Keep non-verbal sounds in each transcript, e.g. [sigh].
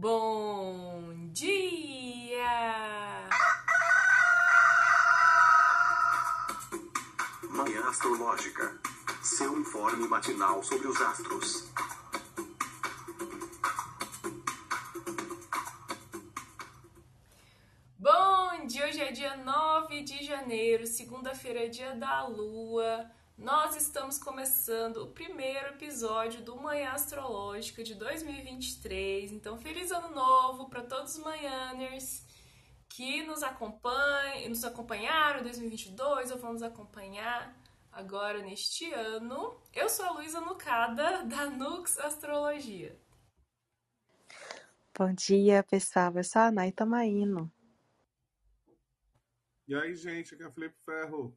Bom dia! Manhã Astrológica. Seu informe matinal sobre os astros. Bom dia! Hoje é dia 9 de janeiro, segunda-feira é dia da lua. Nós estamos começando o primeiro episódio do Manhã Astrológica de 2023. Então, feliz ano novo para todos os manhãers que nos acompanham, nos acompanharam em 2022 ou vão nos acompanhar agora neste ano. Eu sou a Luísa Nucada, da Nux Astrologia. Bom dia, pessoal. Eu sou a Nay Tamaíno. E aí, gente, aqui é o Felipe Ferro.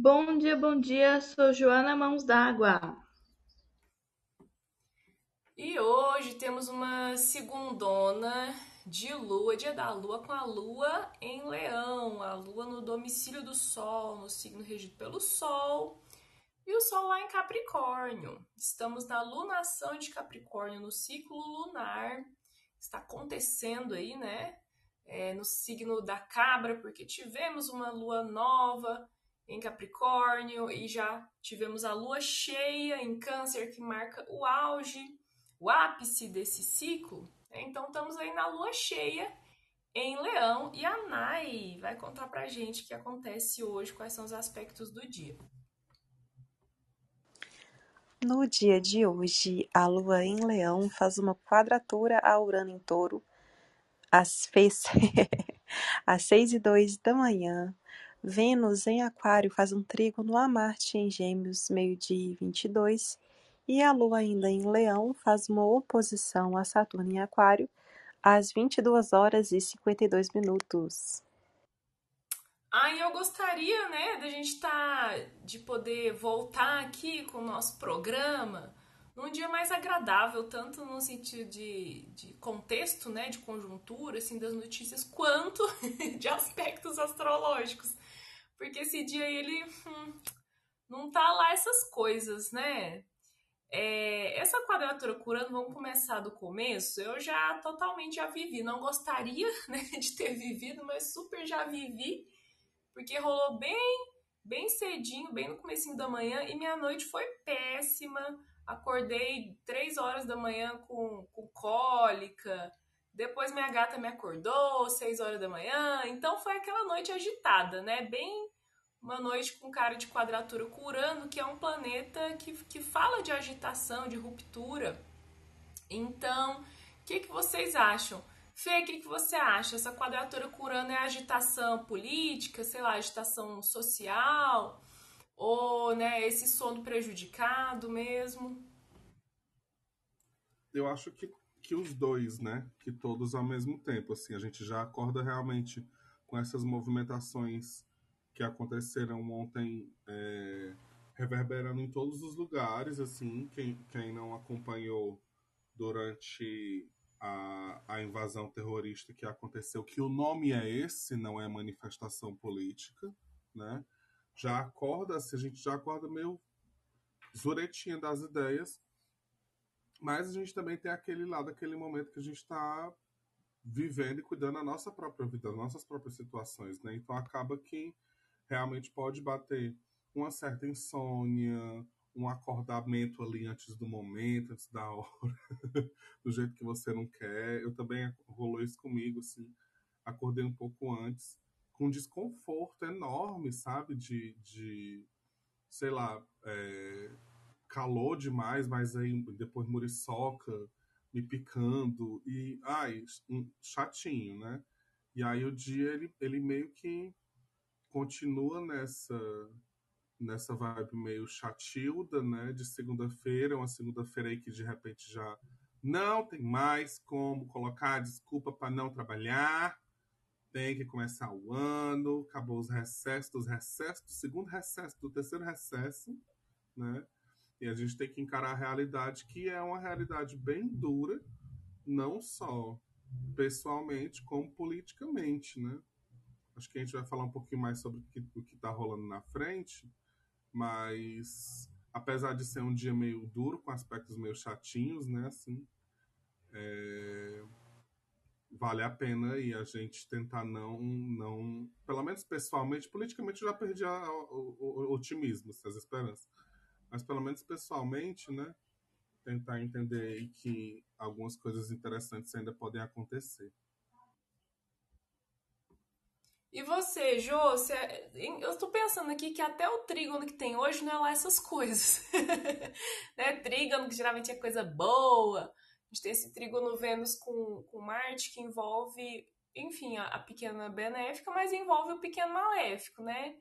Bom dia, bom dia. Sou Joana Mãos d'Água. E hoje temos uma segundona de lua, dia da lua, com a lua em leão, a lua no domicílio do sol, no signo regido pelo sol, e o sol lá em Capricórnio. Estamos na lunação de Capricórnio, no ciclo lunar, está acontecendo aí, né? É, no signo da cabra, porque tivemos uma lua nova em Capricórnio e já tivemos a lua cheia em Câncer, que marca o auge, o ápice desse ciclo. Então estamos aí na lua cheia em Leão e a Nai vai contar pra gente o que acontece hoje, quais são os aspectos do dia. No dia de hoje, a lua em Leão faz uma quadratura a Urano em Touro às, fez... [laughs] às 6 e 2 da manhã. Vênus em Aquário faz um trígono a Marte em Gêmeos, meio-dia e 22. E a Lua ainda em Leão faz uma oposição a Saturno em Aquário às 22 horas e 52 minutos. Ah, e eu gostaria, né, da gente tá, de poder voltar aqui com o nosso programa num dia mais agradável, tanto no sentido de, de contexto, né, de conjuntura, assim, das notícias, quanto [laughs] de aspectos astrológicos. Porque esse dia ele hum, não tá lá essas coisas, né? É, essa quadratura curando, vamos começar do começo. Eu já totalmente já vivi. Não gostaria [laughs] né, de ter vivido, mas super já vivi, porque rolou bem, bem cedinho, bem no comecinho da manhã, e minha noite foi péssima. Acordei três horas da manhã com, com cólica. Depois minha gata me acordou, 6 horas da manhã. Então foi aquela noite agitada, né? Bem uma noite com cara de quadratura com Urano, que é um planeta que, que fala de agitação, de ruptura. Então, o que, que vocês acham? Fê, o que, que você acha? Essa quadratura com Urano é agitação política, sei lá, agitação social? Ou né, esse sono prejudicado mesmo? Eu acho que que os dois, né? Que todos ao mesmo tempo, assim, a gente já acorda realmente com essas movimentações que aconteceram ontem, é, reverberando em todos os lugares, assim, quem, quem não acompanhou durante a, a invasão terrorista que aconteceu, que o nome é esse, não é manifestação política, né? Já acorda, se a gente já acorda meio zuretinha das ideias, mas a gente também tem aquele lado, aquele momento que a gente está vivendo e cuidando da nossa própria vida, das nossas próprias situações, né? Então acaba que realmente pode bater uma certa insônia, um acordamento ali antes do momento, antes da hora, [laughs] do jeito que você não quer. Eu também rolou isso comigo, assim, acordei um pouco antes, com desconforto enorme, sabe? De, de sei lá, é, calor demais, mas aí depois muriçoca, me picando e ai, um, chatinho, né? E aí o dia ele, ele meio que continua nessa nessa vibe meio chatilda, né? De segunda-feira, uma segunda-feira aí que de repente já não tem mais como colocar desculpa para não trabalhar. Tem que começar o ano, acabou os recessos, dos recessos, do segundo recesso, do terceiro recesso, né? E a gente tem que encarar a realidade, que é uma realidade bem dura, não só pessoalmente, como politicamente, né? Acho que a gente vai falar um pouquinho mais sobre o que está rolando na frente, mas apesar de ser um dia meio duro, com aspectos meio chatinhos, né? Assim, é, vale a pena e a gente tentar não, não, pelo menos pessoalmente, politicamente eu já perdi a, o, o, o otimismo, as esperanças, mas pelo menos pessoalmente, né, tentar entender que algumas coisas interessantes ainda podem acontecer. E você, Jô, você, eu estou pensando aqui que até o trígono que tem hoje não é lá essas coisas. [laughs] né? Trígono, que geralmente é coisa boa. A gente tem esse trígono Vênus com, com Marte, que envolve, enfim, a, a pequena benéfica, mas envolve o pequeno maléfico, né?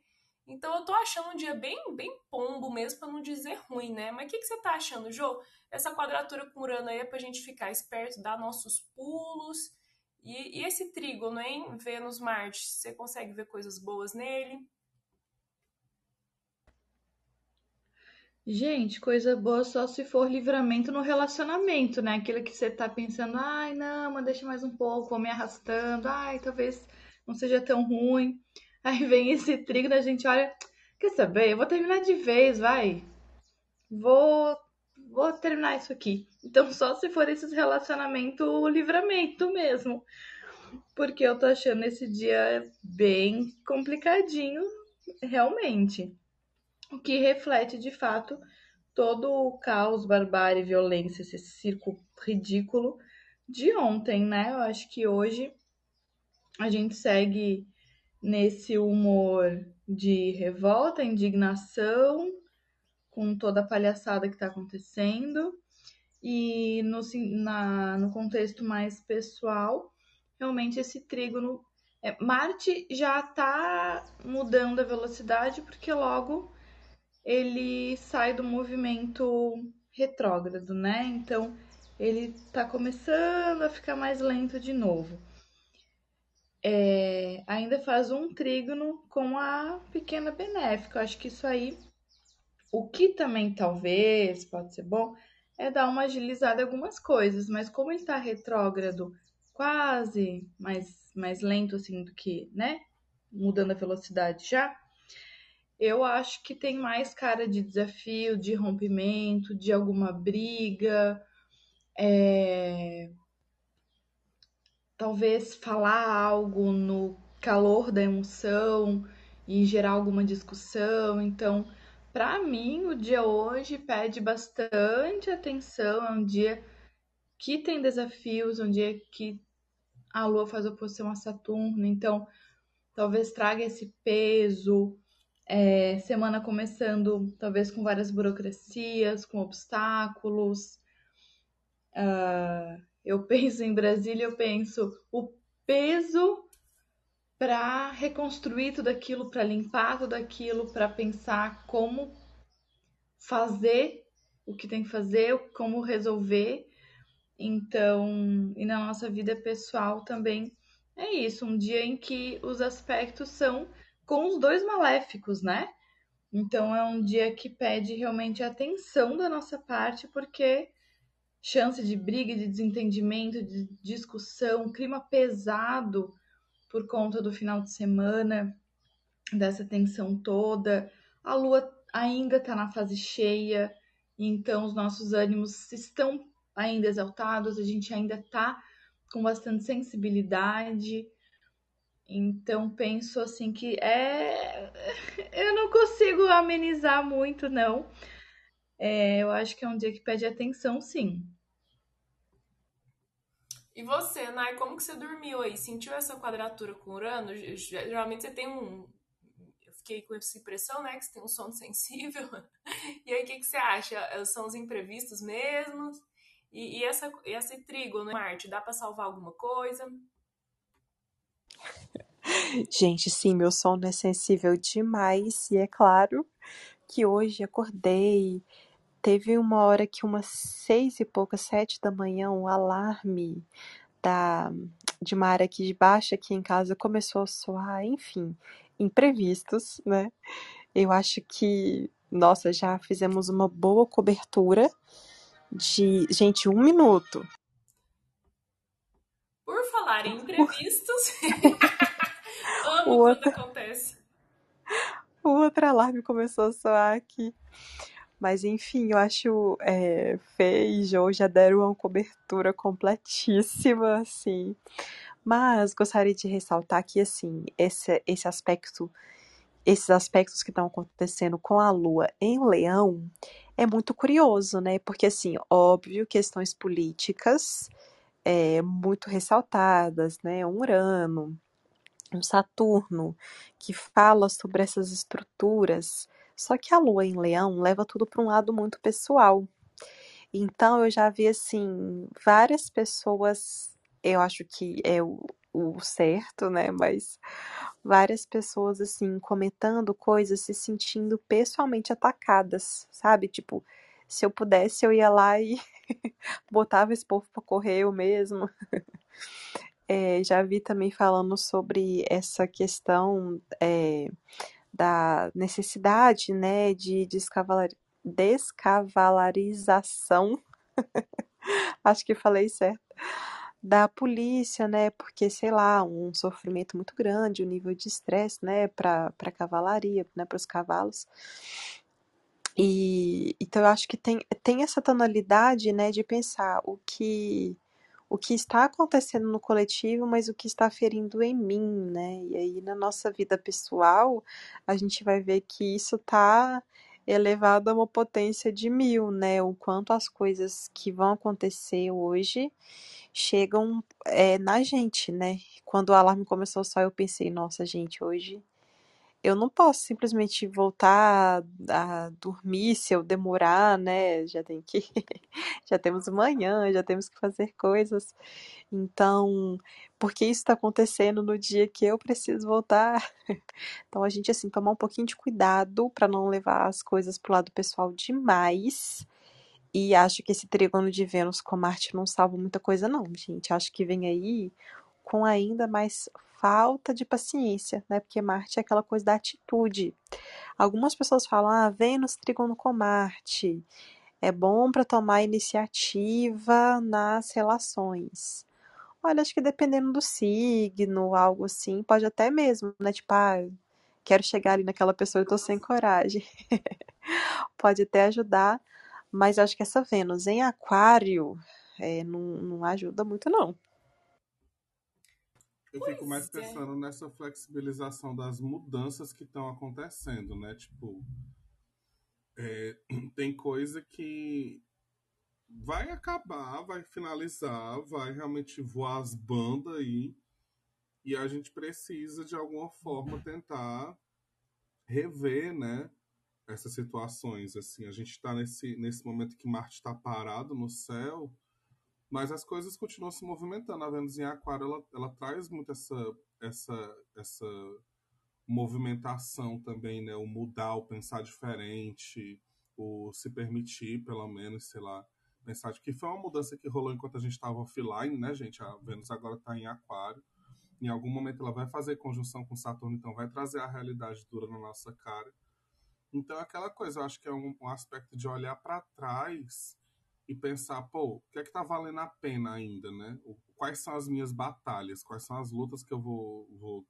Então eu tô achando um dia bem, bem pombo mesmo, para não dizer ruim, né? Mas o que, que você tá achando, Jô? Essa quadratura com Urano aí é pra gente ficar esperto, dar nossos pulos e, e esse trígono em Vênus-Marte, você consegue ver coisas boas nele? Gente, coisa boa só se for livramento no relacionamento, né? Aquilo que você tá pensando, ai, não, mas deixa mais um pouco, vou me arrastando, ai, talvez não seja tão ruim. Aí vem esse trígono, a gente olha, quer saber? Eu vou terminar de vez, vai. Vou, vou terminar isso aqui. Então, só se for esses relacionamento livramento mesmo. Porque eu tô achando esse dia bem complicadinho, realmente. O que reflete, de fato, todo o caos, barbárie, violência, esse circo ridículo de ontem, né? Eu acho que hoje a gente segue nesse humor de revolta, indignação, com toda a palhaçada que está acontecendo. E no, na, no contexto mais pessoal, realmente esse trígono. É, Marte já está mudando a velocidade, porque logo ele sai do movimento retrógrado, né? Então ele está começando a ficar mais lento de novo. É, ainda faz um trígono com a pequena benéfica. Eu acho que isso aí, o que também talvez pode ser bom, é dar uma agilizada em algumas coisas, mas como ele está retrógrado, quase mais, mais lento assim do que, né? Mudando a velocidade já, eu acho que tem mais cara de desafio, de rompimento, de alguma briga, é... talvez falar algo no calor da emoção e gerar alguma discussão. Então, para mim, o dia hoje pede bastante atenção. É um dia que tem desafios, um dia que a Lua faz oposição a Saturno, então talvez traga esse peso. É, semana começando, talvez com várias burocracias, com obstáculos. Uh, eu penso em Brasília, eu penso o peso para reconstruir tudo aquilo, para limpar tudo aquilo, para pensar como fazer o que tem que fazer, como resolver. Então, e na nossa vida pessoal também é isso, um dia em que os aspectos são com os dois maléficos, né? Então é um dia que pede realmente atenção da nossa parte, porque chance de briga, de desentendimento, de discussão, clima pesado por conta do final de semana, dessa tensão toda. A lua ainda está na fase cheia, então os nossos ânimos estão ainda exaltados, a gente ainda está com bastante sensibilidade. Então penso assim que é. [laughs] Eu não consigo amenizar muito, não. É, eu acho que é um dia que pede atenção, sim. E você, Nai, como que você dormiu aí? Sentiu essa quadratura com Urano? Geralmente você tem um. Eu fiquei com essa impressão, né? Que você tem um sono [laughs] sensível. E aí, o que, que você acha? São os imprevistos mesmo? E, e essa, esse trigo no Marte, dá para salvar alguma coisa? Gente, sim, meu sono é sensível demais. E é claro que hoje acordei. Teve uma hora que umas seis e poucas, sete da manhã, um alarme da, de uma área aqui de baixo, aqui em casa, começou a soar, enfim, imprevistos, né? Eu acho que, nossa, já fizemos uma boa cobertura de. Gente, um minuto. Por falar em imprevistos. [laughs] [laughs] amo o quando outro... acontece. [laughs] O outro alarme começou a soar aqui. Mas enfim, eu acho é, Fê e Jo já deram uma cobertura completíssima, assim. Mas gostaria de ressaltar que, assim, esse, esse aspecto, esses aspectos que estão acontecendo com a Lua em Leão é muito curioso, né? Porque, assim, óbvio, questões políticas é, muito ressaltadas, né? Um Urano, um Saturno, que fala sobre essas estruturas só que a lua em leão leva tudo para um lado muito pessoal. Então eu já vi assim várias pessoas, eu acho que é o, o certo, né? Mas várias pessoas assim comentando coisas, se sentindo pessoalmente atacadas, sabe? Tipo, se eu pudesse eu ia lá [laughs] e botava esse povo para correr eu mesmo. [laughs] É, já vi também falando sobre essa questão é, da necessidade, né, de descavalar, descavalarização, [laughs] acho que falei certo, da polícia, né, porque, sei lá, um sofrimento muito grande, o um nível de estresse, né, para a cavalaria, né, para os cavalos. E então eu acho que tem, tem essa tonalidade, né, de pensar o que o que está acontecendo no coletivo, mas o que está ferindo em mim, né? E aí na nossa vida pessoal, a gente vai ver que isso está elevado a uma potência de mil, né? O quanto as coisas que vão acontecer hoje chegam é, na gente, né? Quando o alarme começou só, eu pensei, nossa, gente, hoje eu não posso simplesmente voltar a dormir se eu demorar, né? Já tem que [laughs] já temos manhã, já temos que fazer coisas. Então, porque isso está acontecendo no dia que eu preciso voltar. [laughs] Então a gente assim tomar um pouquinho de cuidado para não levar as coisas pro lado pessoal demais. E acho que esse trígono de Vênus com Marte não salva muita coisa não, gente. Acho que vem aí com ainda mais falta de paciência, né? Porque Marte é aquela coisa da atitude. Algumas pessoas falam, ah, Vênus trígono com Marte. É bom para tomar iniciativa nas relações. Olha, acho que dependendo do signo, algo assim, pode até mesmo, né? Tipo, ah, quero chegar ali naquela pessoa e tô sem coragem. [laughs] pode até ajudar, mas acho que essa Vênus em Aquário é, não, não ajuda muito, não. Eu pois fico mais é. pensando é. nessa flexibilização das mudanças que estão acontecendo, né? Tipo, é, [clears throat] tem coisa que vai acabar, vai finalizar, vai realmente voar as bandas aí. E a gente precisa, de alguma forma, tentar rever, né? Essas situações, assim. A gente está nesse, nesse momento que Marte está parado no céu mas as coisas continuam se movimentando. A Vênus em Aquário, ela, ela traz muito essa, essa, essa movimentação também, né? O mudar, o pensar diferente, o se permitir, pelo menos, sei lá, pensar que foi uma mudança que rolou enquanto a gente estava offline, né, gente? A Vênus agora está em Aquário. Em algum momento ela vai fazer conjunção com Saturno, então vai trazer a realidade dura na nossa cara. Então, é aquela coisa, eu acho que é um, um aspecto de olhar para trás e pensar, pô, o que é que tá valendo a pena ainda, né? Quais são as minhas batalhas? Quais são as lutas que eu vou, vou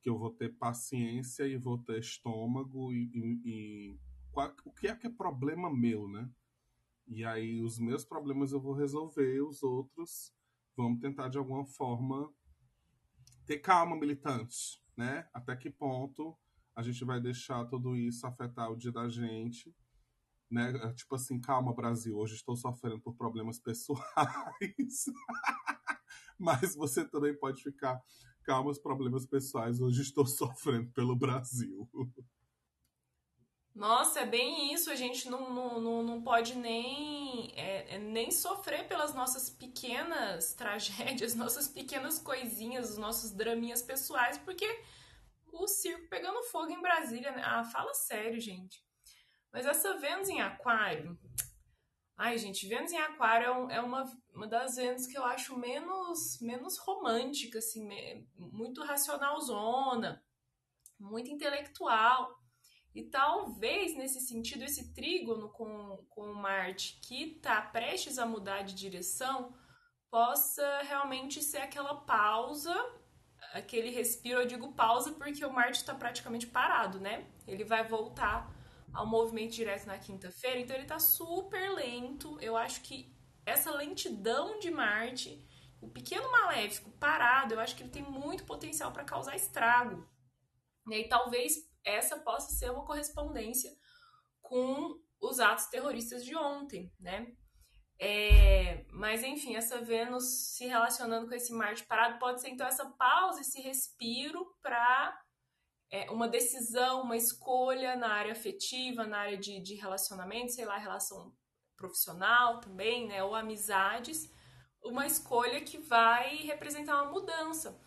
que eu vou ter paciência e vou ter estômago e, e, e qual, o que é que é problema meu, né? E aí os meus problemas eu vou resolver, os outros vamos tentar de alguma forma ter calma, militantes, né? Até que ponto a gente vai deixar tudo isso afetar o dia da gente né? É, tipo assim, calma, Brasil, hoje estou sofrendo por problemas pessoais. [laughs] Mas você também pode ficar, calma, os problemas pessoais, hoje estou sofrendo pelo Brasil. Nossa, é bem isso. A gente não, não, não, não pode nem, é, é nem sofrer pelas nossas pequenas tragédias, [laughs] nossas pequenas coisinhas, os nossos draminhas pessoais, porque o circo pegando fogo em Brasília. Né? Ah, fala sério, gente. Mas essa Vênus em Aquário. Ai, gente, Vênus em Aquário é, uma, uma das Vênus que eu acho menos, menos romântica, assim, muito racionalzona, muito intelectual. E talvez, nesse sentido, esse trígono com, com Marte, que está prestes a mudar de direção, possa realmente ser aquela pausa, aquele respiro. Eu digo pausa porque o Marte está praticamente parado, né? Ele vai voltar ao movimento direto na quinta-feira, então ele tá super lento. Eu acho que essa lentidão de Marte, o pequeno maléfico parado, eu acho que ele tem muito potencial para causar estrago. E talvez essa possa ser uma correspondência com os atos terroristas de ontem, né? É, mas enfim, essa Vênus se relacionando com esse Marte parado pode ser então essa pausa, esse respiro para é, uma decisão, uma escolha na área afetiva, na área de, de relacionamento, sei lá, relação profissional também, né, ou amizades, uma escolha que vai representar uma mudança,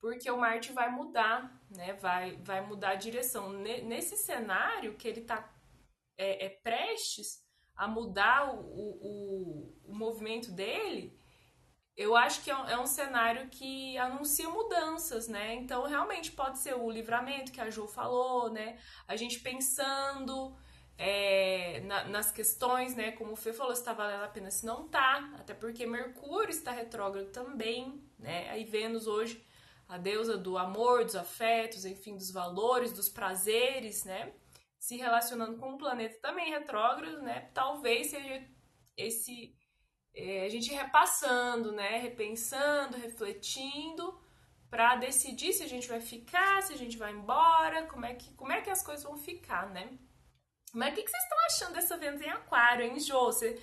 porque o Marte vai mudar, né, vai, vai mudar a direção. Nesse cenário que ele está é, é prestes a mudar o, o, o movimento dele, eu acho que é um, é um, cenário que anuncia mudanças, né? Então, realmente pode ser o livramento que a Jo falou, né? A gente pensando é, na, nas questões, né? Como o Fê falou, se está valendo a pena, se não tá. Até porque Mercúrio está retrógrado também, né? Aí Vênus hoje, a deusa do amor, dos afetos, enfim, dos valores, dos prazeres, né? se relacionando com um planeta também retrógrado, né? Talvez seja esse é, a gente repassando, né? Repensando, refletindo para decidir se a gente vai ficar, se a gente vai embora, como é que como é que as coisas vão ficar, né? Mas o que, que vocês estão achando dessa Vênus em Aquário, hein, Jô? Você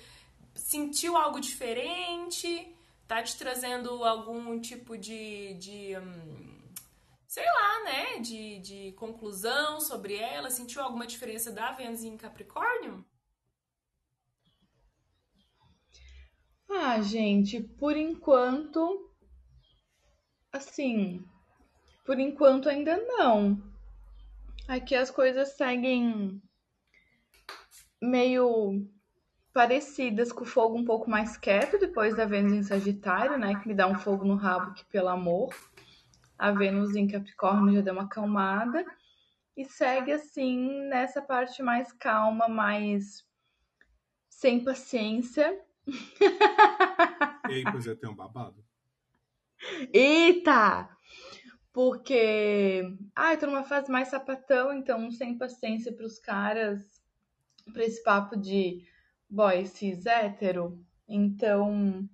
sentiu algo diferente? Tá te trazendo algum tipo de, de hum, sei lá, né, de, de conclusão sobre ela? Sentiu alguma diferença da Vênus em Capricórnio? Ah, gente, por enquanto, assim, por enquanto ainda não. Aqui as coisas seguem meio parecidas com o fogo um pouco mais quieto depois da Vênus em Sagitário, né? Que me dá um fogo no rabo que pelo amor a Vênus em Capricórnio já deu uma acalmada e segue assim nessa parte mais calma, mais sem paciência. [laughs] E aí, pois é, tem um babado. Eita! Porque, ai, ah, tô numa fase mais sapatão, então sem paciência pros caras, pra esse papo de boy cis hétero. Então,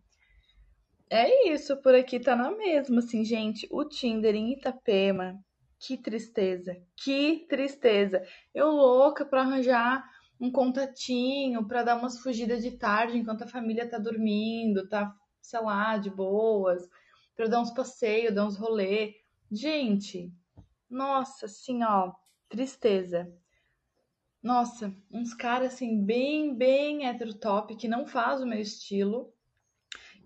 é isso, por aqui tá na mesma, assim, gente. O Tinder em Itapema, que tristeza, que tristeza. Eu louca pra arranjar um contatinho, pra dar umas fugidas de tarde enquanto a família tá dormindo, tá, sei lá, de boas, pra dar uns passeios, dar uns rolê. Gente, nossa, assim, ó, tristeza. Nossa, uns caras assim, bem, bem heterotop, que não faz o meu estilo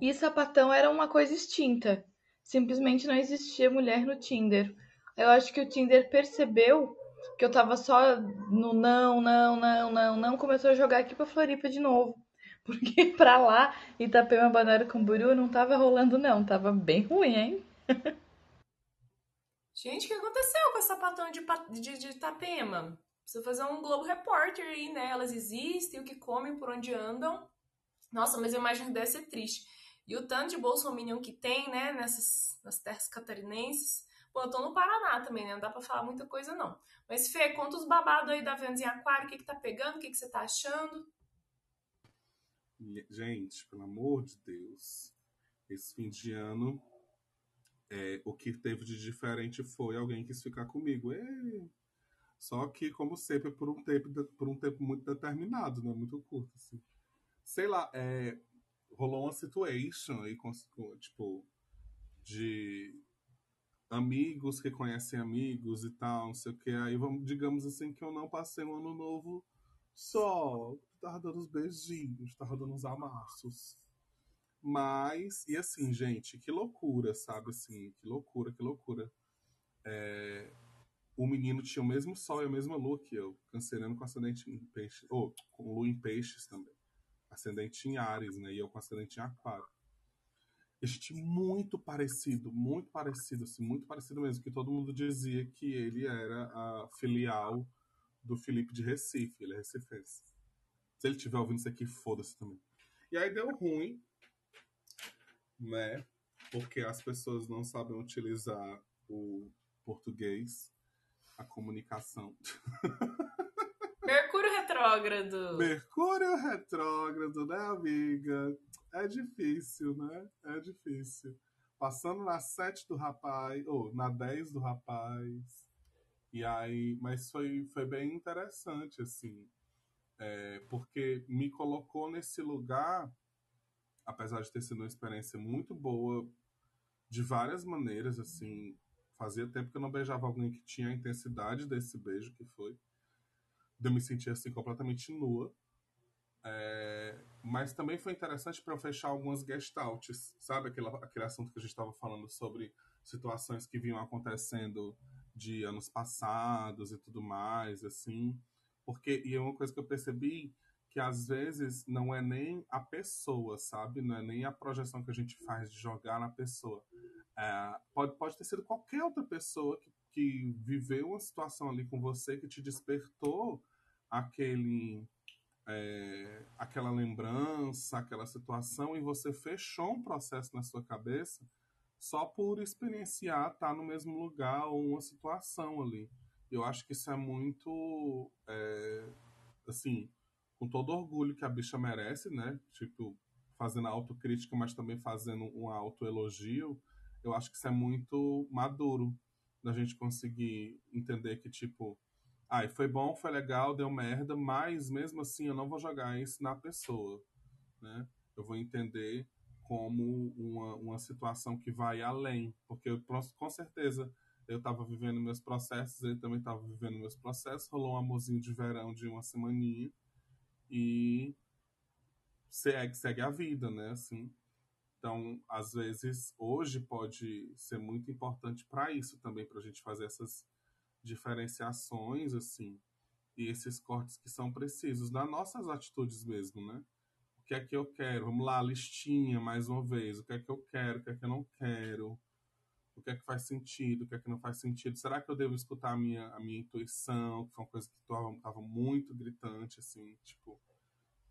e sapatão era uma coisa extinta. Simplesmente não existia mulher no Tinder. Eu acho que o Tinder percebeu que eu tava só no não, não, não, não, não, começou a jogar aqui pra Floripa de novo. [laughs] Porque pra lá, Itapema, Banana Camboriú, não tava rolando não, tava bem ruim, hein? Gente, o que aconteceu com a sapatão de, de, de Itapema? Precisa fazer um Globo Repórter aí, né? Elas existem, o que comem, por onde andam. Nossa, mas eu imagino deve ser triste. E o tanto de bolsominion que tem, né, nessas nas terras catarinenses. Pô, eu tô no Paraná também, né? Não dá pra falar muita coisa, não. Mas, Fê, conta os babados aí da Vênus em Aquário. O que que tá pegando? O que que você tá achando? Gente, pelo amor de Deus. Esse fim de ano, é, o que teve de diferente foi alguém quis ficar comigo. Só que, como sempre, por um tempo, por um tempo muito determinado, né? Muito curto, assim. Sei lá, é, rolou uma situation aí, com, tipo, de amigos que conhecem amigos e tal, não sei o que. Aí, vamos, digamos assim, que eu não passei um ano novo só. Tava dando uns beijinhos, tava dando uns amassos. Mas, e assim, gente, que loucura, sabe? Assim, que loucura, que loucura. É, o menino tinha o mesmo sol e a mesma lua que eu, canceriano com ascendente em peixes, ou com lua em peixes também ascendente em Ares, né? E eu com ascendente em Aquário. Gente muito parecido, muito parecido, assim, muito parecido mesmo, que todo mundo dizia que ele era a filial do Felipe de Recife, ele é recifense. Se ele estiver ouvindo isso aqui, foda-se também. E aí deu ruim, né? Porque as pessoas não sabem utilizar o português, a comunicação. [laughs] Retrógrado. Mercúrio retrógrado, né, amiga? É difícil, né? É difícil. Passando na 7 do rapaz, ou na 10 do rapaz. E aí, mas foi, foi bem interessante, assim. É, porque me colocou nesse lugar, apesar de ter sido uma experiência muito boa, de várias maneiras, assim. Fazia tempo que eu não beijava alguém que tinha a intensidade desse beijo que foi. De eu me sentir assim completamente nua. É, mas também foi interessante para eu fechar algumas gestaltes, sabe? Aquele, aquele assunto que a gente estava falando sobre situações que vinham acontecendo de anos passados e tudo mais, assim. Porque, e é uma coisa que eu percebi que às vezes não é nem a pessoa, sabe? Não é nem a projeção que a gente faz de jogar na pessoa. É, pode, pode ter sido qualquer outra pessoa que, que viveu uma situação ali com você que te despertou aquele. É, aquela lembrança, aquela situação, e você fechou um processo na sua cabeça só por experienciar estar tá no mesmo lugar ou uma situação ali. Eu acho que isso é muito, é, assim, com todo orgulho que a bicha merece, né? Tipo, fazendo autocrítica, mas também fazendo um autoelogio. Eu acho que isso é muito maduro da gente conseguir entender que, tipo, ai, foi bom, foi legal, deu merda, mas mesmo assim eu não vou jogar isso na pessoa, né? Eu vou entender como uma, uma situação que vai além, porque eu, com certeza eu estava vivendo meus processos, ele também estava vivendo meus processos, rolou um amorzinho de verão de uma semaninha e segue, segue a vida, né, assim. Então, às vezes, hoje pode ser muito importante para isso também, para a gente fazer essas diferenciações, assim, e esses cortes que são precisos nas nossas atitudes mesmo, né? o que é que eu quero? Vamos lá, listinha mais uma vez. O que é que eu quero? O que é que eu não quero? O que é que faz sentido? O que é que não faz sentido? Será que eu devo escutar a minha, a minha intuição? Que foi uma coisa que estava muito gritante, assim, tipo,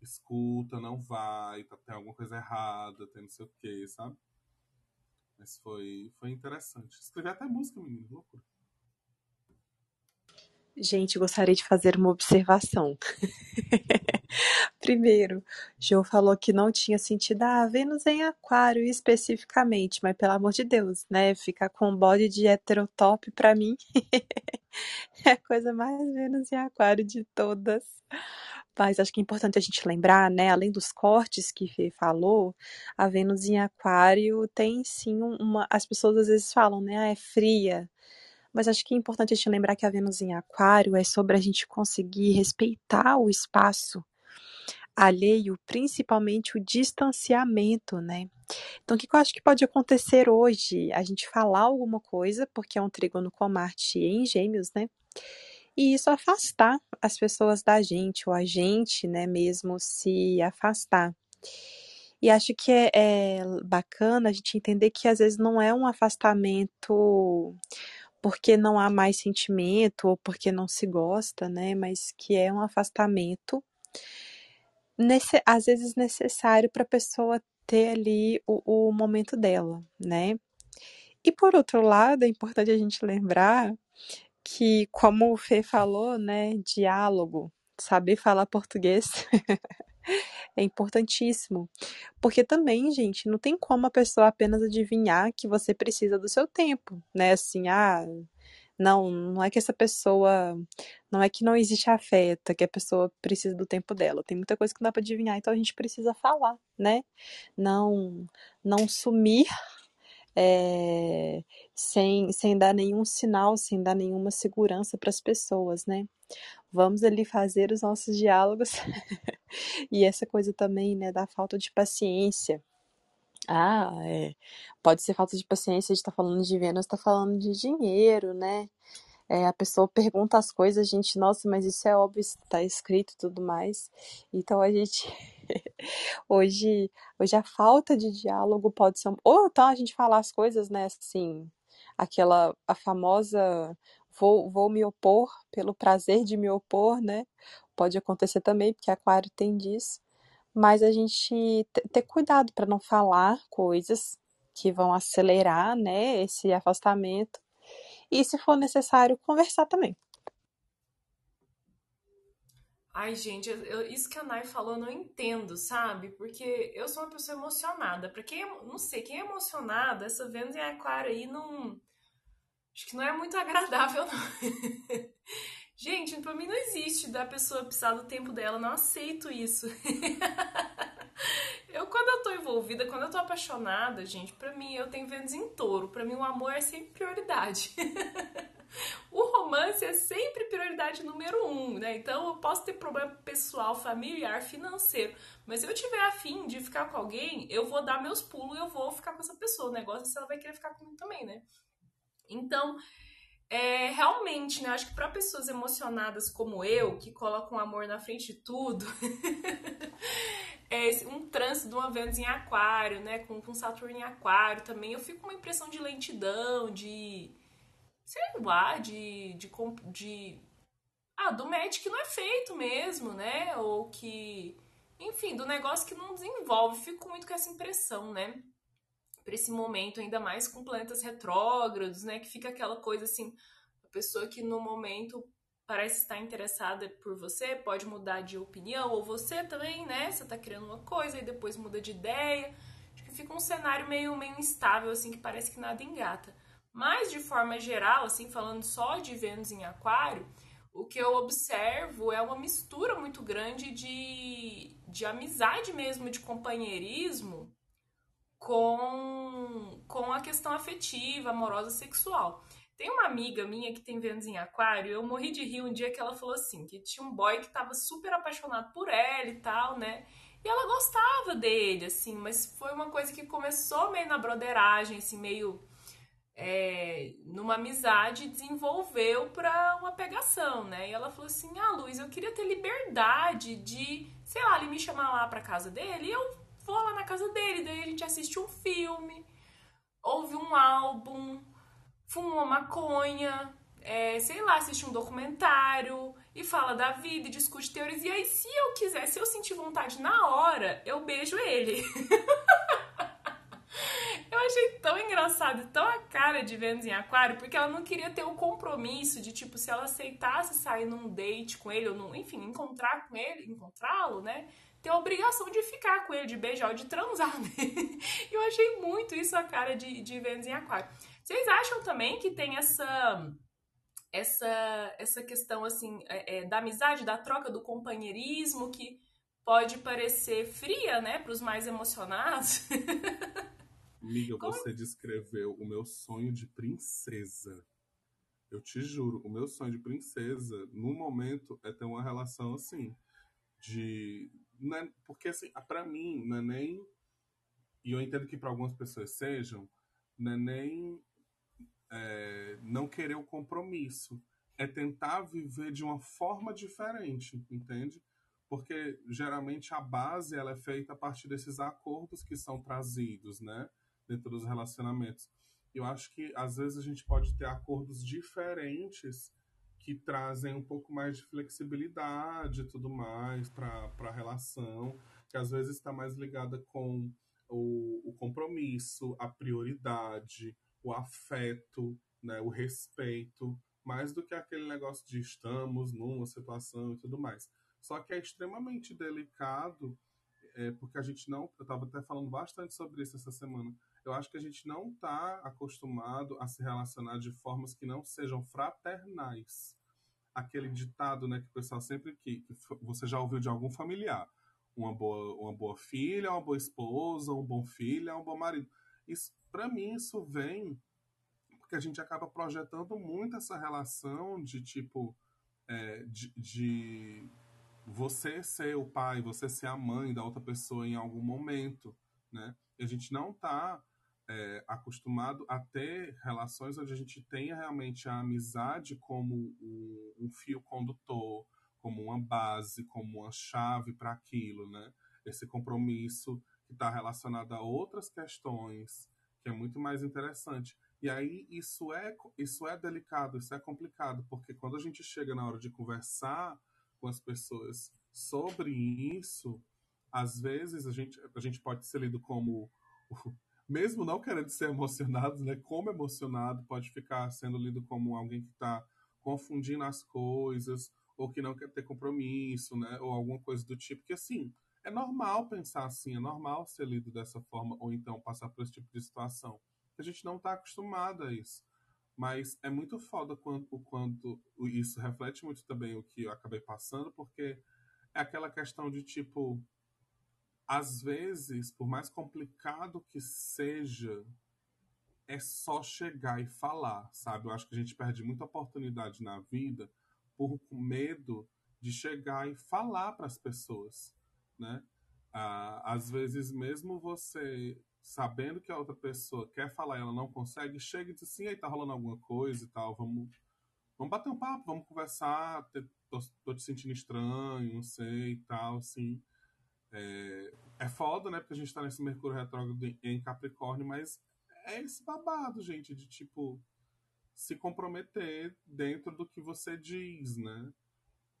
escuta, não vai, tá, tem alguma coisa errada, tem não sei o quê, sabe? Mas foi, foi interessante. Escrevi até música, menino, loucura. Gente, gostaria de fazer uma observação. [laughs] Primeiro, João falou que não tinha sentido a ah, Vênus em Aquário especificamente, mas pelo amor de Deus, né? Ficar com bode de heterotop pra mim [laughs] é a coisa mais Vênus em Aquário de todas. Mas acho que é importante a gente lembrar, né? Além dos cortes que Fê falou, a Vênus em Aquário tem sim uma. As pessoas às vezes falam, né? Ah, é fria. Mas acho que é importante a gente lembrar que a Vênus em Aquário é sobre a gente conseguir respeitar o espaço alheio, principalmente o distanciamento, né? Então, o que eu acho que pode acontecer hoje? A gente falar alguma coisa, porque é um trígono com Marte em Gêmeos, né? E isso afastar as pessoas da gente, ou a gente, né, mesmo se afastar. E acho que é, é bacana a gente entender que às vezes não é um afastamento porque não há mais sentimento ou porque não se gosta, né? Mas que é um afastamento, nesse, às vezes necessário para a pessoa ter ali o, o momento dela, né? E por outro lado, é importante a gente lembrar que, como o Fê falou, né, diálogo, saber falar português [laughs] é importantíssimo. Porque também, gente, não tem como a pessoa apenas adivinhar que você precisa do seu tempo, né? Assim, ah, não, não é que essa pessoa. Não é que não existe afeto, é que a pessoa precisa do tempo dela. Tem muita coisa que não dá pra adivinhar, então a gente precisa falar, né? Não, não sumir é, [laughs] sem, sem dar nenhum sinal, sem dar nenhuma segurança para as pessoas, né? Vamos ali fazer os nossos diálogos [laughs] e essa coisa também, né, da falta de paciência. Ah, é. Pode ser falta de paciência de estar tá falando de Vênus, está falando de dinheiro, né? É, a pessoa pergunta as coisas, a gente, nossa, mas isso é óbvio, isso tá escrito e tudo mais. Então a gente [laughs] hoje, hoje a falta de diálogo pode ser, ou então a gente falar as coisas, né, assim, aquela a famosa vou, vou me opor pelo prazer de me opor, né? Pode acontecer também, porque aquário tem disso. Mas a gente ter cuidado para não falar coisas que vão acelerar, né, esse afastamento. E se for necessário, conversar também. Ai, gente, eu, isso que a Nai falou eu não entendo, sabe? Porque eu sou uma pessoa emocionada. Pra quem, não sei, quem é emocionada, essa Vênus em Aquário aí não. Acho que não é muito agradável, não. [laughs] gente, pra mim não existe da pessoa precisar do tempo dela, não aceito isso. [laughs] eu, quando eu tô envolvida, quando eu tô apaixonada, gente, pra mim, eu tenho Vênus em touro. Pra mim, o amor é sempre prioridade. [laughs] o romance é sempre prioridade número um, né? Então eu posso ter problema pessoal, familiar, financeiro, mas se eu tiver afim de ficar com alguém, eu vou dar meus pulos e eu vou ficar com essa pessoa. O negócio é se ela vai querer ficar comigo também, né? Então, é, realmente, né? Acho que para pessoas emocionadas como eu, que colocam amor na frente de tudo, [laughs] é um trânsito de uma Vênus em Aquário, né? Com, com Saturno em Aquário também, eu fico com uma impressão de lentidão, de sei lá, de, de, de ah, do match que não é feito mesmo, né? Ou que, enfim, do negócio que não desenvolve. Fico muito com essa impressão, né? Para esse momento, ainda mais com planetas retrógrados, né? Que fica aquela coisa assim, a pessoa que no momento parece estar interessada por você, pode mudar de opinião, ou você também, né? Você tá criando uma coisa e depois muda de ideia. Acho que fica um cenário meio, meio instável, assim, que parece que nada engata. Mas, de forma geral, assim, falando só de Vênus em Aquário, o que eu observo é uma mistura muito grande de, de amizade mesmo, de companheirismo com, com a questão afetiva, amorosa, sexual. Tem uma amiga minha que tem Vênus em Aquário, eu morri de rir um dia que ela falou assim, que tinha um boy que tava super apaixonado por ela e tal, né? E ela gostava dele, assim, mas foi uma coisa que começou meio na broderagem, assim, meio é, numa amizade desenvolveu para uma pegação, né? E ela falou assim: Ah, Luiz, eu queria ter liberdade de, sei lá, ele me chamar lá pra casa dele e eu vou lá na casa dele. Daí a gente assiste um filme, ouve um álbum, fuma uma maconha, é, sei lá, assiste um documentário e fala da vida e discute teorias. E aí, se eu quiser, se eu sentir vontade na hora, eu beijo ele. [laughs] Eu achei tão engraçado, tão a cara de Vênus em Aquário, porque ela não queria ter o compromisso de, tipo, se ela aceitasse sair num date com ele, ou num, enfim, encontrar com ele, encontrá-lo, né? Ter a obrigação de ficar com ele, de beijar ou de transar, né? Eu achei muito isso a cara de, de Vênus em Aquário. Vocês acham também que tem essa essa essa questão assim é, é, da amizade, da troca, do companheirismo que pode parecer fria, né, para os mais emocionados? [laughs] Amiga, Como? você descreveu o meu sonho de princesa. Eu te juro, o meu sonho de princesa, no momento, é ter uma relação assim. De. Né, porque, assim, para mim, é nem. E eu entendo que para algumas pessoas sejam, é nem. É, não querer o compromisso. É tentar viver de uma forma diferente, entende? Porque geralmente a base ela é feita a partir desses acordos que são trazidos, né? dentro dos relacionamentos. Eu acho que às vezes a gente pode ter acordos diferentes que trazem um pouco mais de flexibilidade e tudo mais para a relação, que às vezes está mais ligada com o, o, compromisso, a prioridade, o afeto, né, o respeito, mais do que aquele negócio de estamos numa situação e tudo mais. Só que é extremamente delicado, é, porque a gente não. Eu estava até falando bastante sobre isso essa semana eu acho que a gente não está acostumado a se relacionar de formas que não sejam fraternais. Aquele ditado, né, que o pessoal sempre que, que você já ouviu de algum familiar, uma boa, uma boa filha, uma boa esposa, um bom filho, um bom marido. Isso, para mim, isso vem porque a gente acaba projetando muito essa relação de tipo é, de, de você ser o pai, você ser a mãe da outra pessoa em algum momento, né? E a gente não está é, acostumado a ter relações onde a gente tenha realmente a amizade como um, um fio condutor, como uma base, como uma chave para aquilo, né? Esse compromisso que está relacionado a outras questões, que é muito mais interessante. E aí isso é, isso é delicado, isso é complicado, porque quando a gente chega na hora de conversar com as pessoas sobre isso, às vezes a gente, a gente pode ser lido como mesmo não querendo ser [laughs] emocionado, né, como emocionado, pode ficar sendo lido como alguém que está confundindo as coisas, ou que não quer ter compromisso, né? Ou alguma coisa do tipo. Que assim, é normal pensar assim, é normal ser lido dessa forma, ou então passar por esse tipo de situação. A gente não está acostumado a isso. Mas é muito foda quando, quando isso reflete muito também o que eu acabei passando, porque é aquela questão de tipo. Às vezes, por mais complicado que seja, é só chegar e falar, sabe? Eu acho que a gente perde muita oportunidade na vida por medo de chegar e falar para as pessoas, né? Ah, às vezes, mesmo você sabendo que a outra pessoa quer falar e ela não consegue, chega e diz assim, aí tá rolando alguma coisa e tal, vamos, vamos bater um papo, vamos conversar, tô, tô te sentindo estranho, não sei e tal, assim. É, é foda, né, porque a gente tá nesse Mercúrio retrógrado em Capricórnio, mas é esse babado, gente, de tipo se comprometer dentro do que você diz, né?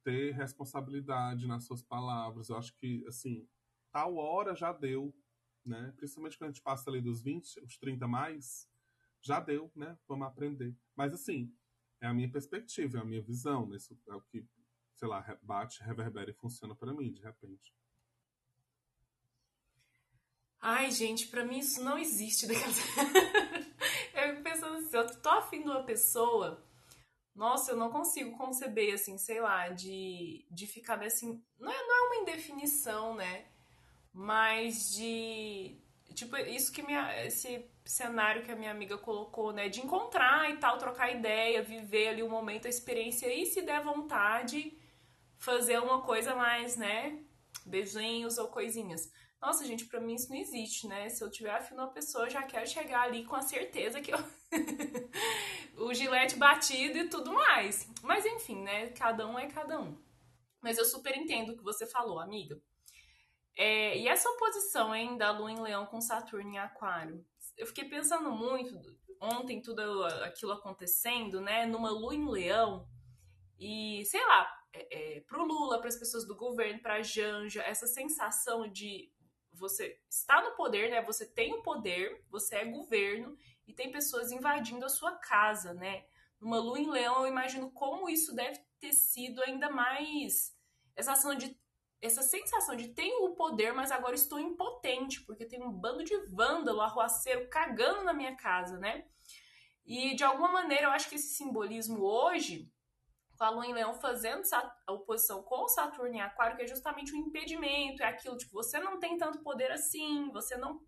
Ter responsabilidade nas suas palavras. Eu acho que, assim, tal hora já deu, né? Principalmente quando a gente passa ali dos 20, os 30 mais, já deu, né? Vamos aprender. Mas, assim, é a minha perspectiva, é a minha visão? Isso é o que, sei lá, bate, reverbera e funciona para mim, de repente. Ai, gente, para mim isso não existe. Daquela... [laughs] eu fico pensando assim, eu tô afim de uma pessoa, nossa, eu não consigo conceber, assim, sei lá, de, de ficar assim. Não é, não é uma indefinição, né? Mas de. Tipo, isso que minha. Esse cenário que a minha amiga colocou, né? De encontrar e tal, trocar ideia, viver ali o momento, a experiência e se der vontade, fazer uma coisa mais, né? Beijinhos ou coisinhas. Nossa, gente, para mim isso não existe, né? Se eu tiver afim de uma pessoa, eu já quero chegar ali com a certeza que eu. [laughs] o gilete batido e tudo mais. Mas enfim, né? Cada um é cada um. Mas eu super entendo o que você falou, amiga. É, e essa oposição, hein, da Lua em Leão com Saturno em Aquário? Eu fiquei pensando muito, ontem, tudo aquilo acontecendo, né? Numa Lua em Leão. E, sei lá, é, é, pro Lula, para as pessoas do governo, para Janja, essa sensação de você está no poder, né? Você tem o poder, você é governo e tem pessoas invadindo a sua casa, né? Numa lua em leão, eu imagino como isso deve ter sido ainda mais essa ação de essa sensação de tenho o poder, mas agora estou impotente, porque tem um bando de vândalo, arruaceiro cagando na minha casa, né? E de alguma maneira eu acho que esse simbolismo hoje a Lua em Leão fazendo a oposição com Saturno em Aquário, que é justamente o impedimento, é aquilo, tipo, você não tem tanto poder assim, você não.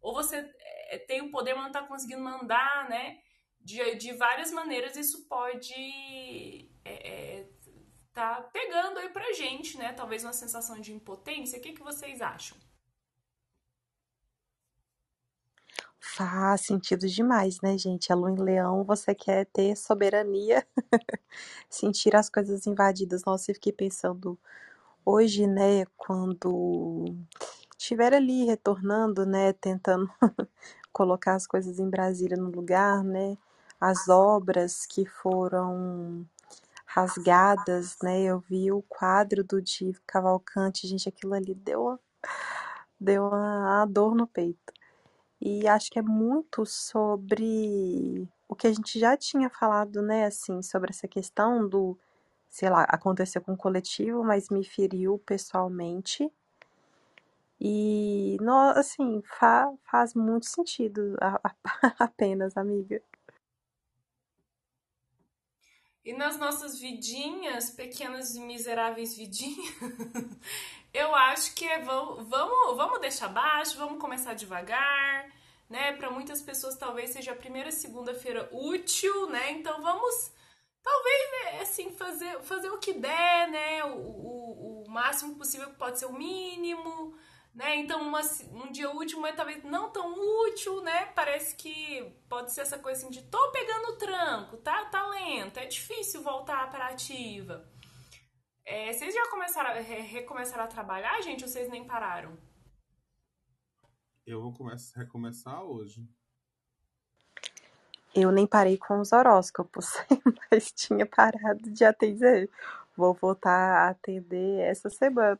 Ou você é, tem o poder, mas não tá conseguindo mandar, né? De, de várias maneiras, isso pode é, é, tá pegando aí pra gente, né? Talvez uma sensação de impotência. O que, que vocês acham? Faz sentido demais, né, gente? A lua em leão, você quer ter soberania, [laughs] sentir as coisas invadidas. Nossa, eu fiquei pensando hoje, né, quando estiver ali retornando, né, tentando [laughs] colocar as coisas em Brasília no lugar, né, as obras que foram rasgadas, né, eu vi o quadro do Di Cavalcante, gente, aquilo ali deu, deu uma dor no peito. E acho que é muito sobre o que a gente já tinha falado, né, assim, sobre essa questão do, sei lá, aconteceu com o coletivo, mas me feriu pessoalmente. E, no, assim, fa, faz muito sentido a, a, [laughs] apenas, amiga. E nas nossas vidinhas, pequenas e miseráveis vidinhas, [laughs] eu acho que é vamos, vamos, deixar baixo, vamos começar devagar, né? Para muitas pessoas talvez seja a primeira segunda-feira útil, né? Então vamos talvez né, assim fazer, fazer o que der, né? O, o, o máximo possível pode ser o mínimo, né? Então uma, um dia útil, mas talvez não tão útil, né? Parece que pode ser essa coisa assim de tô pegando o tranco, tá, tá lento, é difícil voltar para ativa. É, vocês já começaram a, recomeçaram a trabalhar, gente, ou vocês nem pararam? Eu vou começar, recomeçar hoje. Eu nem parei com os horóscopos, [laughs] mas tinha parado de atender. Vou voltar a atender essa semana.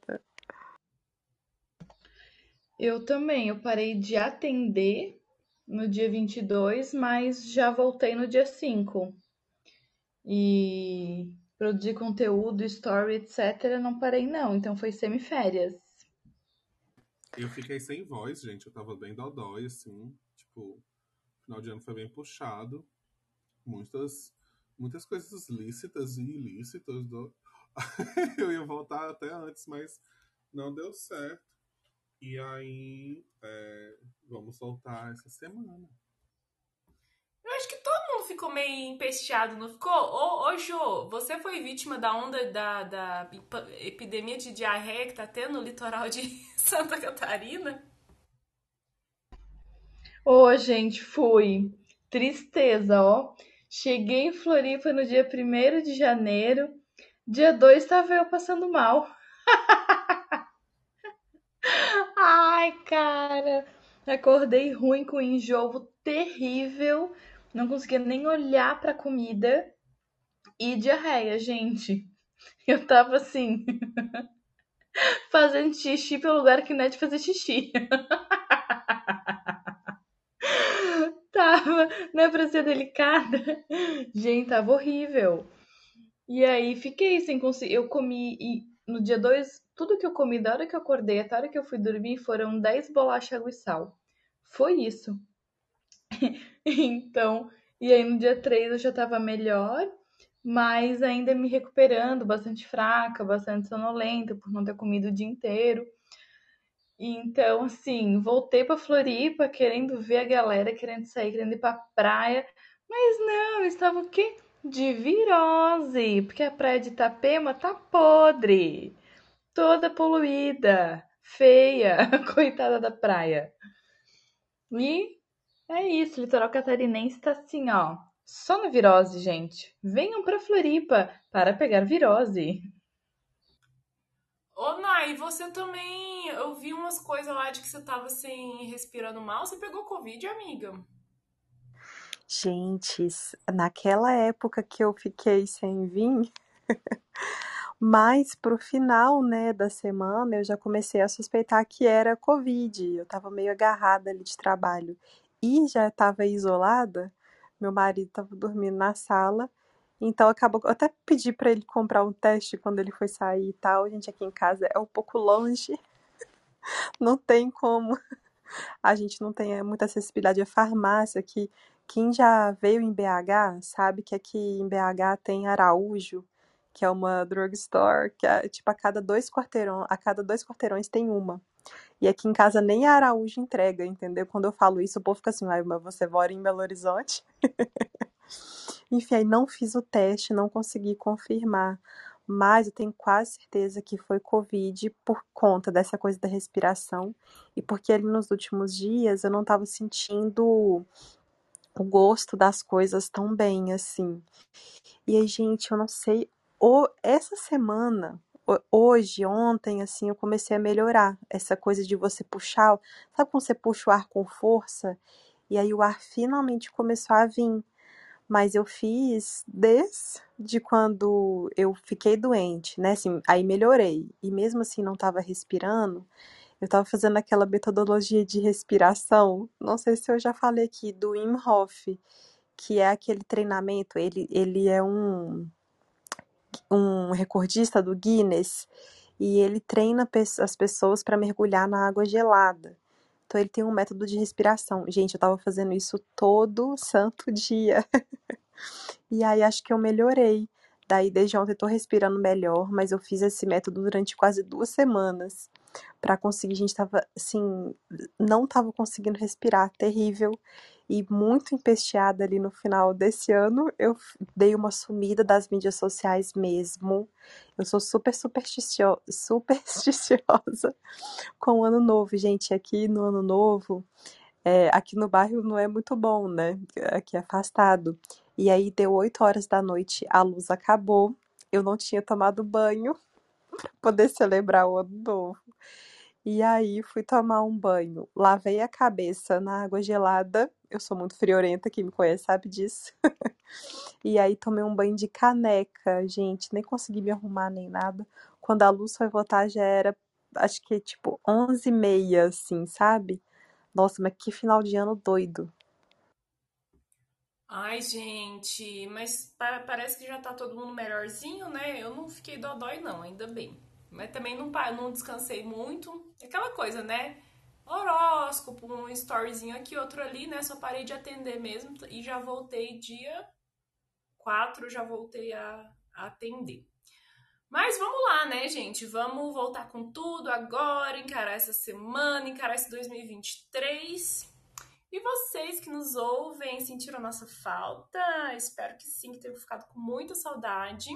Eu também, eu parei de atender no dia 22, mas já voltei no dia 5. E produzir conteúdo, story, etc., não parei não. Então foi semiférias. Eu fiquei sem voz, gente. Eu tava bem dodói, assim. Tipo, final de ano foi bem puxado. Muitas, muitas coisas lícitas e ilícitas. Do... [laughs] eu ia voltar até antes, mas não deu certo. E aí, é, vamos voltar essa semana. Eu acho que todo mundo ficou meio empesteado, não ficou? Ô, ô Jô, você foi vítima da onda da, da epidemia de diarreia que tá tendo no litoral de [laughs] Santa Catarina? Ô, oh, gente, fui. Tristeza, ó. Cheguei em Floripa no dia 1 de janeiro. Dia 2 estava eu passando mal. [laughs] Ai, cara. Acordei ruim com enjoo terrível. Não conseguia nem olhar pra comida. E diarreia, gente. [laughs] Eu tava assim. [laughs] fazendo xixi pelo lugar que não é de fazer xixi. [laughs] tava, não é pra ser delicada. Gente, tava horrível. E aí fiquei sem conseguir. Eu comi e no dia 2, tudo que eu comi da hora que eu acordei até a hora que eu fui dormir foram 10 bolachas, água e sal. Foi isso. [laughs] então, e aí no dia 3 eu já tava melhor, mas ainda me recuperando, bastante fraca, bastante sonolenta por não ter comido o dia inteiro. Então, assim, voltei para Floripa querendo ver a galera, querendo sair, querendo ir pra praia. Mas não, eu estava o quê? De virose, porque a praia de Itapema tá podre, toda poluída, feia, [laughs] coitada da praia. E é isso, o litoral catarinense tá assim, ó, só na virose, gente. Venham pra Floripa para pegar virose. Ô, Nai, você também. Eu vi umas coisas lá de que você tava assim, respirando mal. Você pegou Covid, amiga? Gente, naquela época que eu fiquei sem vir, [laughs] mas pro final, né, da semana, eu já comecei a suspeitar que era Covid. Eu tava meio agarrada ali de trabalho e já tava isolada. Meu marido tava dormindo na sala então acabou. Eu até pedi para ele comprar um teste quando ele foi sair e tal. Gente, aqui em casa é um pouco longe. [laughs] Não tem como. A gente não tem muita acessibilidade à farmácia aqui. Quem já veio em BH sabe que aqui em BH tem Araújo, que é uma drugstore, que é tipo a cada dois quarteirões, a cada dois quarteirões tem uma. E aqui em casa nem a Araújo entrega, entendeu? Quando eu falo isso, o povo fica assim, mas você mora em Belo Horizonte? [laughs] Enfim, aí não fiz o teste, não consegui confirmar, mas eu tenho quase certeza que foi Covid por conta dessa coisa da respiração e porque ali nos últimos dias eu não estava sentindo o gosto das coisas tão bem assim. E aí, gente, eu não sei, o, essa semana, hoje, ontem, assim, eu comecei a melhorar essa coisa de você puxar, sabe quando você puxa o ar com força? E aí o ar finalmente começou a vir mas eu fiz desde quando eu fiquei doente, né? Assim, aí melhorei. E mesmo assim não estava respirando, eu estava fazendo aquela metodologia de respiração. Não sei se eu já falei aqui do Wim Hof, que é aquele treinamento. Ele, ele é um, um recordista do Guinness e ele treina as pessoas para mergulhar na água gelada. Então ele tem um método de respiração. Gente, eu tava fazendo isso todo santo [laughs] dia. e aí acho que eu melhorei. Daí desde ontem eu tô respirando melhor, mas eu fiz esse método durante quase duas semanas para conseguir. A gente tava assim, não tava conseguindo respirar, terrível e muito empesteada ali no final desse ano. Eu dei uma sumida das mídias sociais mesmo. Eu sou super supersticio supersticiosa [laughs] com o ano novo, gente. Aqui no ano novo, é, aqui no bairro não é muito bom, né? Aqui é afastado. E aí deu 8 horas da noite, a luz acabou. Eu não tinha tomado banho para [laughs] poder celebrar o ano novo. E aí fui tomar um banho, lavei a cabeça na água gelada. Eu sou muito friorenta, quem me conhece sabe disso. [laughs] e aí tomei um banho de caneca, gente, nem consegui me arrumar nem nada. Quando a luz foi voltar já era, acho que tipo 11 e meia, assim, sabe? Nossa, mas que final de ano doido. Ai, gente, mas pa- parece que já tá todo mundo melhorzinho, né? Eu não fiquei dodói, não, ainda bem. Mas também não, não descansei muito. Aquela coisa, né? Horóscopo, um storyzinho aqui, outro ali, né? Só parei de atender mesmo e já voltei dia 4, já voltei a, a atender. Mas vamos lá, né, gente? Vamos voltar com tudo agora, encarar essa semana, encarar esse 2023. E vocês que nos ouvem sentiram a nossa falta? Espero que sim, que tenham ficado com muita saudade.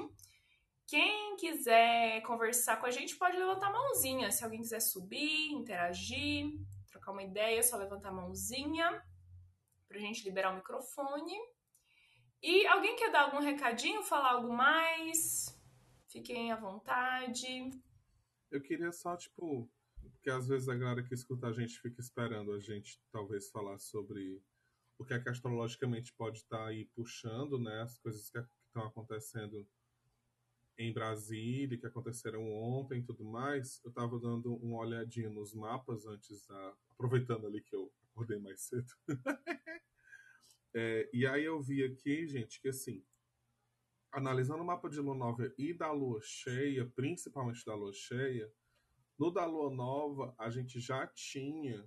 Quem quiser conversar com a gente pode levantar a mãozinha. Se alguém quiser subir, interagir, trocar uma ideia, é só levantar a mãozinha pra gente liberar o microfone. E alguém quer dar algum recadinho, falar algo mais? Fiquem à vontade. Eu queria só, tipo, porque às vezes a galera que escuta a gente fica esperando a gente talvez falar sobre o que é que astrologicamente pode estar aí puxando, né? As coisas que estão acontecendo em Brasília, que aconteceram ontem e tudo mais. Eu tava dando uma olhadinha nos mapas antes, da... aproveitando ali que eu acordei mais cedo. [laughs] É, e aí eu vi aqui, gente, que assim, analisando o mapa de lua nova e da lua cheia, principalmente da lua cheia, no da lua nova a gente já tinha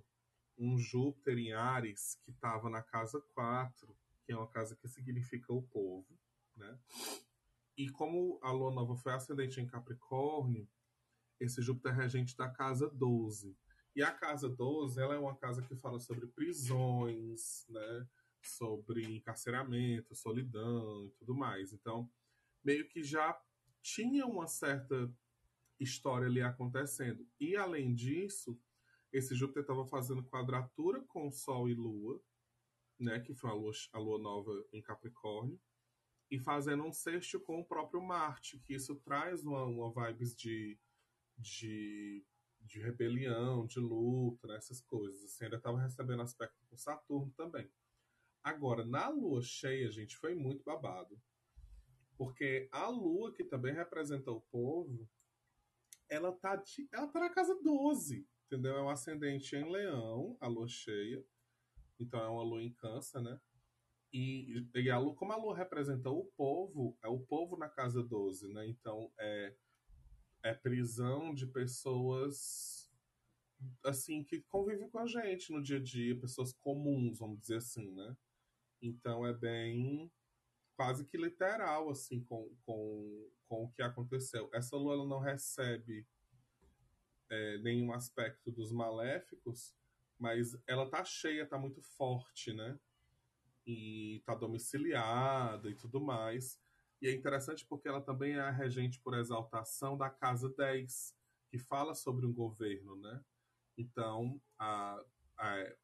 um Júpiter em Ares que estava na casa 4, que é uma casa que significa o povo, né? E como a lua nova foi ascendente em Capricórnio, esse Júpiter é regente da casa 12. E a casa 12, ela é uma casa que fala sobre prisões, né? Sobre encarceramento, solidão e tudo mais. Então, meio que já tinha uma certa história ali acontecendo. E além disso, esse Júpiter estava fazendo quadratura com Sol e Lua, né, que foi a lua, a lua nova em Capricórnio, e fazendo um sexto com o próprio Marte, que isso traz uma, uma vibes de, de, de rebelião, de luta, né, essas coisas. Assim, ainda estava recebendo aspecto com Saturno também. Agora, na lua cheia, gente, foi muito babado. Porque a lua, que também representa o povo, ela tá, de, ela tá na casa 12, entendeu? É um ascendente em leão, a lua cheia. Então é uma lua em câncer, né? E, e a lua, como a lua representa o povo, é o povo na casa 12, né? Então é, é prisão de pessoas assim que convivem com a gente no dia a dia, pessoas comuns, vamos dizer assim, né? Então é bem quase que literal assim com, com, com o que aconteceu. Essa lua ela não recebe é, nenhum aspecto dos maléficos, mas ela tá cheia, tá muito forte, né? E tá domiciliada e tudo mais. E é interessante porque ela também é a regente por exaltação da casa 10, que fala sobre um governo, né? Então, a, a,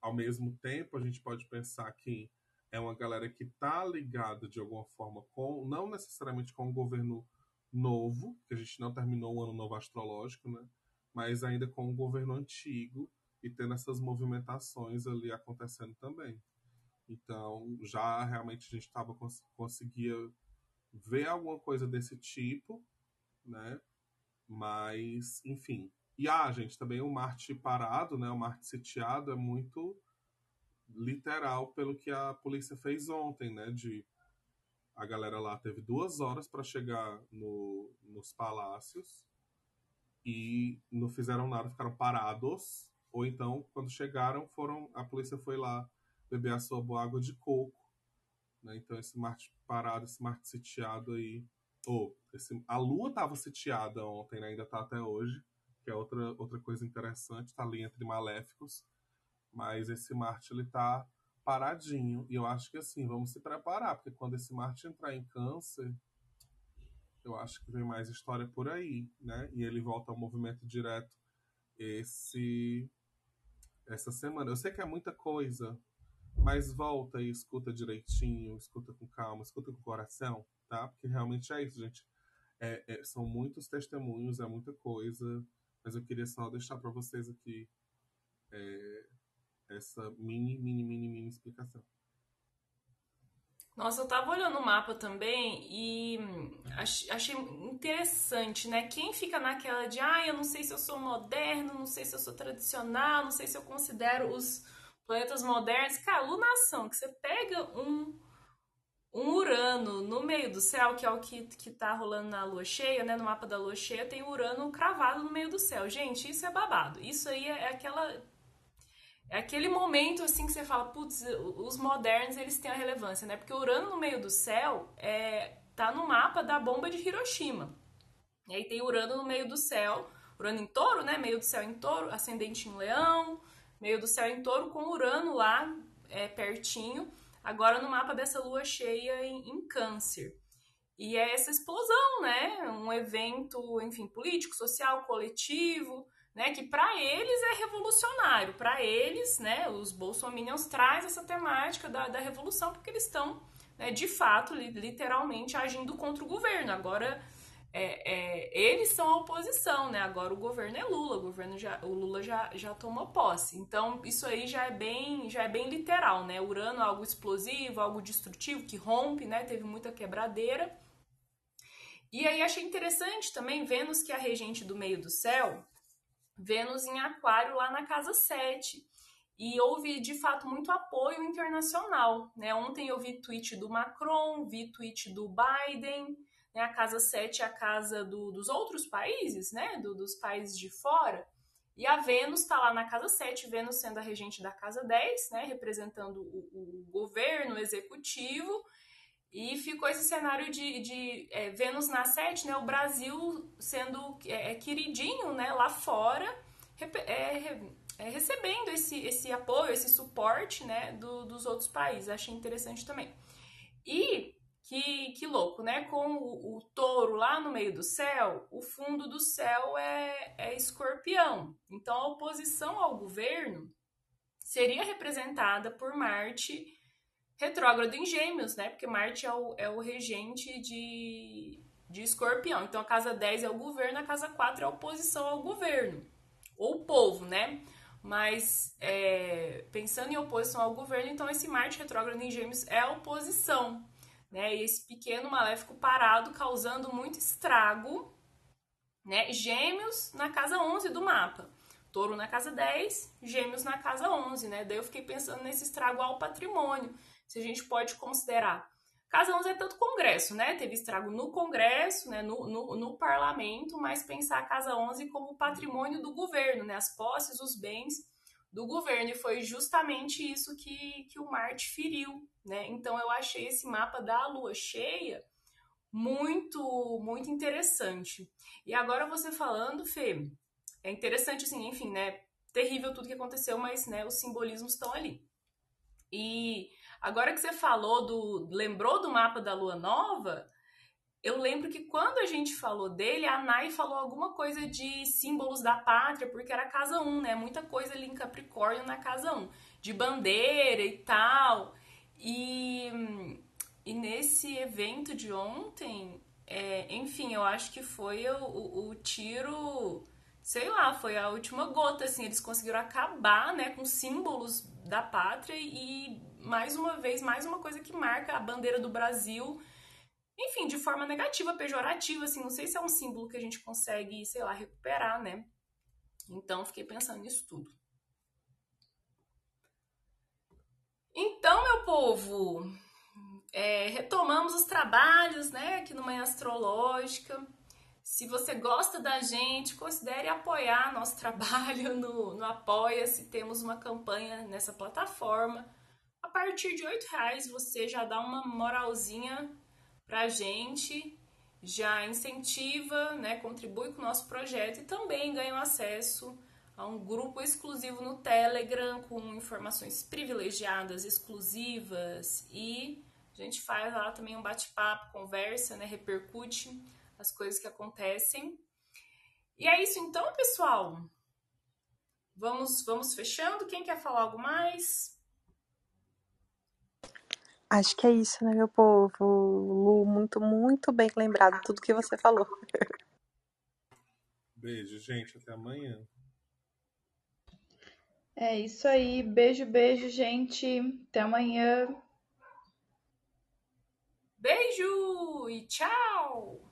ao mesmo tempo, a gente pode pensar que é uma galera que está ligada de alguma forma com, não necessariamente com o governo novo, que a gente não terminou o ano novo astrológico, né? Mas ainda com o governo antigo e tendo essas movimentações ali acontecendo também. Então, já realmente a gente tava, cons conseguia ver alguma coisa desse tipo, né? Mas, enfim. E, ah, gente, também o Marte parado, né? O Marte sitiado é muito literal pelo que a polícia fez ontem, né? De a galera lá teve duas horas para chegar no, nos palácios e não fizeram nada, ficaram parados. Ou então, quando chegaram, foram a polícia foi lá beber a sua boa água de coco. Né? Então, esse Marte parado, esse Marte sitiado aí. Ou, esse, a Lua estava sitiada ontem, né? ainda está até hoje, que é outra, outra coisa interessante, está ali entre maléficos mas esse Marte ele tá paradinho e eu acho que assim vamos se preparar porque quando esse Marte entrar em Câncer eu acho que vem mais história por aí, né? E ele volta ao movimento direto esse essa semana. Eu sei que é muita coisa, mas volta e escuta direitinho, escuta com calma, escuta com coração, tá? Porque realmente é isso, gente. É, é, são muitos testemunhos, é muita coisa, mas eu queria só deixar para vocês aqui é, essa mini, mini, mini, mini explicação. Nossa, eu tava olhando o mapa também e achei interessante, né? Quem fica naquela de, ah, eu não sei se eu sou moderno, não sei se eu sou tradicional, não sei se eu considero os, planetas modernos, cara, lunação, que você pega um, um Urano no meio do céu, que é o que, que tá rolando na lua cheia, né? No mapa da lua cheia tem Urano cravado no meio do céu. Gente, isso é babado. Isso aí é, é aquela. É aquele momento assim que você fala, putz, os modernos eles têm a relevância, né? Porque Urano no meio do céu é, tá no mapa da bomba de Hiroshima. E aí tem Urano no meio do céu, Urano em touro, né? Meio do céu em touro, ascendente em leão, meio do céu em touro com Urano lá é, pertinho, agora no mapa dessa lua cheia em, em câncer. E é essa explosão, né? Um evento, enfim, político, social, coletivo, né? Que para eles é revolucionário. Para eles, né? Os bolsominions traz essa temática da, da revolução porque eles estão, né, de fato, literalmente agindo contra o governo. Agora é, é, eles são a oposição, né? Agora o governo é Lula, o governo já, o Lula já, já tomou posse. Então isso aí já é bem, já é bem literal, né? Urano é algo explosivo, algo destrutivo que rompe, né? Teve muita quebradeira. E aí achei interessante também Vênus, que é a regente do meio do céu, Vênus em Aquário lá na casa 7. E houve de fato muito apoio internacional, né? Ontem eu vi tweet do Macron, vi tweet do Biden né? A casa 7 é a casa do, dos outros países, né? Do, dos países de fora. E a Vênus está lá na casa 7, Vênus sendo a regente da casa 10, né? Representando o, o governo, o executivo. E ficou esse cenário de, de é, Vênus na 7, né? O Brasil sendo é, é queridinho, né? Lá fora, é, é, recebendo esse, esse apoio, esse suporte, né? Do, dos outros países. Achei interessante também. E que, que louco, né? Com o, o, touro lá no meio do céu, o fundo do céu é, é escorpião. Então a oposição ao governo seria representada por Marte retrógrado em Gêmeos, né? Porque Marte é o, é o regente de, de escorpião. Então a casa 10 é o governo, a casa 4 é a oposição ao governo. Ou o povo, né? Mas é, pensando em oposição ao governo, então esse Marte retrógrado em Gêmeos é a oposição né? E esse pequeno maléfico parado causando muito estrago, né? Gêmeos na casa 11 do mapa. Touro na casa 10, Gêmeos na casa 11, né? Daí eu fiquei pensando nesse estrago ao patrimônio, se a gente pode considerar. Casa 11 é tanto Congresso, né? Teve estrago no Congresso, né? no, no, no Parlamento, mas pensar a Casa 11 como patrimônio do governo, né? As posses, os bens do governo. E foi justamente isso que, que o Marte feriu, né? Então eu achei esse mapa da lua cheia muito, muito interessante. E agora você falando, Fê, é interessante assim, enfim, né? Terrível tudo que aconteceu, mas né, os simbolismos estão ali. E agora que você falou do. lembrou do mapa da lua nova, eu lembro que quando a gente falou dele, a Nai falou alguma coisa de símbolos da pátria, porque era casa 1, né? Muita coisa ali em Capricórnio na casa 1, de bandeira e tal. E, e nesse evento de ontem, é, enfim, eu acho que foi o, o, o, tiro, sei lá, foi a última gota, assim, eles conseguiram acabar, né, com símbolos da pátria e, mais uma vez, mais uma coisa que marca a bandeira do Brasil enfim, de forma negativa, pejorativa, assim, não sei se é um símbolo que a gente consegue, sei lá, recuperar, né? Então, fiquei pensando nisso tudo. Então, meu povo, é, retomamos os trabalhos, né, aqui no Manhã Astrológica. Se você gosta da gente, considere apoiar nosso [laughs] trabalho no, no Apoia-se. Temos uma campanha nessa plataforma. Partir de R$ reais você já dá uma moralzinha para a gente, já incentiva, né, contribui com o nosso projeto e também ganham acesso a um grupo exclusivo no Telegram com informações privilegiadas, exclusivas e a gente faz lá também um bate-papo, conversa, né, repercute as coisas que acontecem. E é isso então, pessoal. Vamos, vamos fechando. Quem quer falar algo mais? Acho que é isso, né, meu povo? Lu, muito, muito bem lembrado tudo que você falou. Beijo, gente. Até amanhã. É isso aí. Beijo, beijo, gente. Até amanhã. Beijo e tchau!